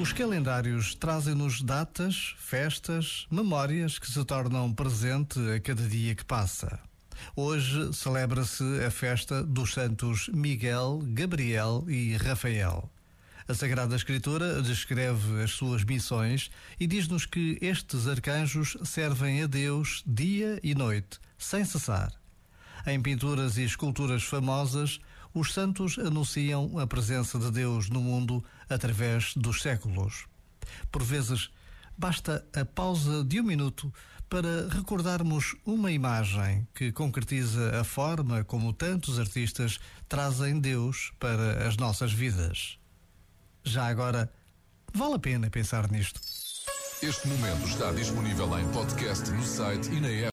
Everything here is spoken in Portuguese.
Os calendários trazem-nos datas, festas, memórias que se tornam presente a cada dia que passa. Hoje celebra-se a festa dos santos Miguel, Gabriel e Rafael. A Sagrada Escritura descreve as suas missões e diz-nos que estes arcanjos servem a Deus dia e noite, sem cessar. Em pinturas e esculturas famosas, os santos anunciam a presença de Deus no mundo através dos séculos. Por vezes, basta a pausa de um minuto para recordarmos uma imagem que concretiza a forma como tantos artistas trazem Deus para as nossas vidas. Já agora, vale a pena pensar nisto. Este momento está disponível em podcast no site e na app.